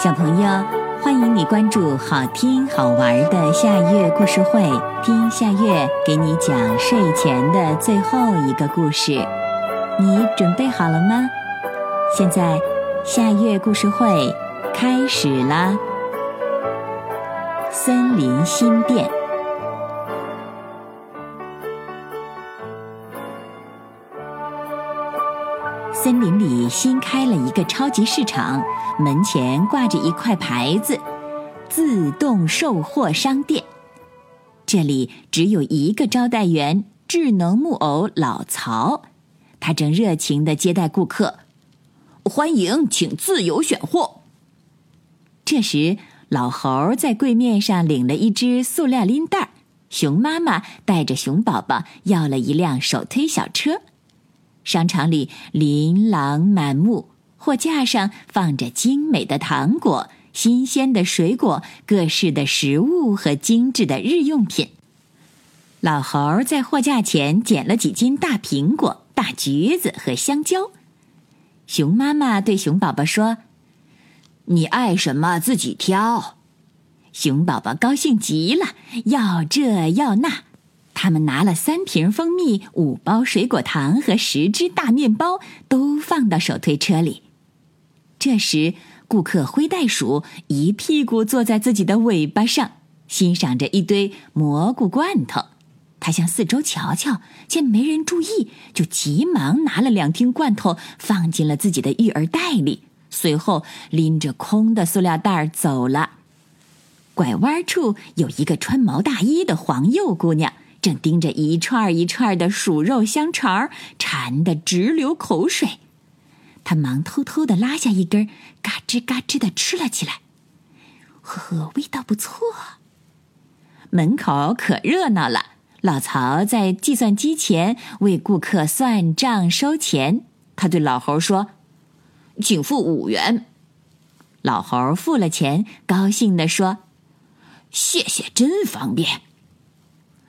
小朋友，欢迎你关注好听好玩的夏月故事会，听夏月给你讲睡前的最后一个故事。你准备好了吗？现在，夏月故事会开始啦！森林新店。森林里新开了一个超级市场，门前挂着一块牌子：“自动售货商店。”这里只有一个招待员——智能木偶老曹，他正热情的接待顾客。欢迎，请自由选货。这时，老猴在柜面上领了一只塑料拎袋，熊妈妈带着熊宝宝要了一辆手推小车。商场里琳琅满目，货架上放着精美的糖果、新鲜的水果、各式的食物和精致的日用品。老猴在货架前捡了几斤大苹果、大橘子和香蕉。熊妈妈对熊宝宝说：“你爱什么自己挑。”熊宝宝高兴极了，要这要那。他们拿了三瓶蜂蜜、五包水果糖和十只大面包，都放到手推车里。这时，顾客灰袋鼠一屁股坐在自己的尾巴上，欣赏着一堆蘑菇罐头。他向四周瞧瞧，见没人注意，就急忙拿了两听罐头放进了自己的育儿袋里，随后拎着空的塑料袋走了。拐弯处有一个穿毛大衣的黄鼬姑娘。正盯着一串一串的鼠肉香肠，馋得直流口水。他忙偷偷的拉下一根，嘎吱嘎吱的吃了起来。呵呵，味道不错。门口可热闹了，老曹在计算机前为顾客算账收钱。他对老猴说：“请付五元。”老猴付了钱，高兴地说：“谢谢，真方便。”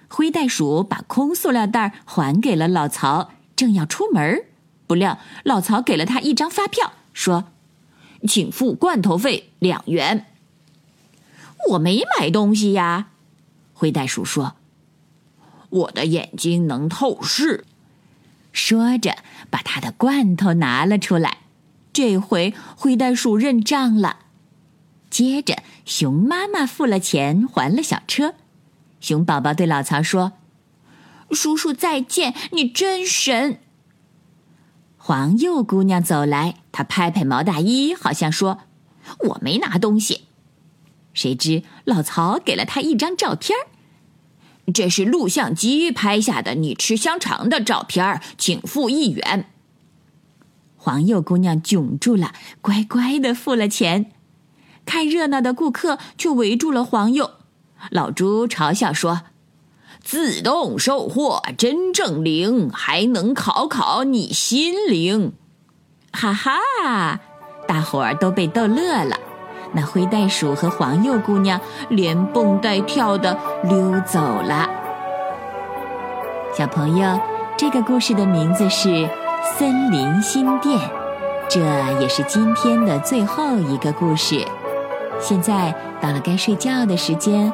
灰袋鼠把空塑料袋还给了老曹，正要出门不料老曹给了他一张发票，说：“请付罐头费两元。”我没买东西呀，灰袋鼠说：“我的眼睛能透视。”说着，把他的罐头拿了出来。这回灰袋鼠认账了。接着，熊妈妈付了钱，还了小车。熊宝宝对老曹说：“叔叔再见，你真神。”黄鼬姑娘走来，她拍拍毛大衣，好像说：“我没拿东西。”谁知老曹给了她一张照片这是录像机拍下的你吃香肠的照片请付一元。”黄鼬姑娘窘住了，乖乖的付了钱。看热闹的顾客却围住了黄鼬。老猪嘲笑说：“自动售货真正灵，还能考考你心灵。”哈哈，大伙儿都被逗乐了。那灰袋鼠和黄鼬姑娘连蹦带跳的溜走了。小朋友，这个故事的名字是《森林新店》，这也是今天的最后一个故事。现在到了该睡觉的时间。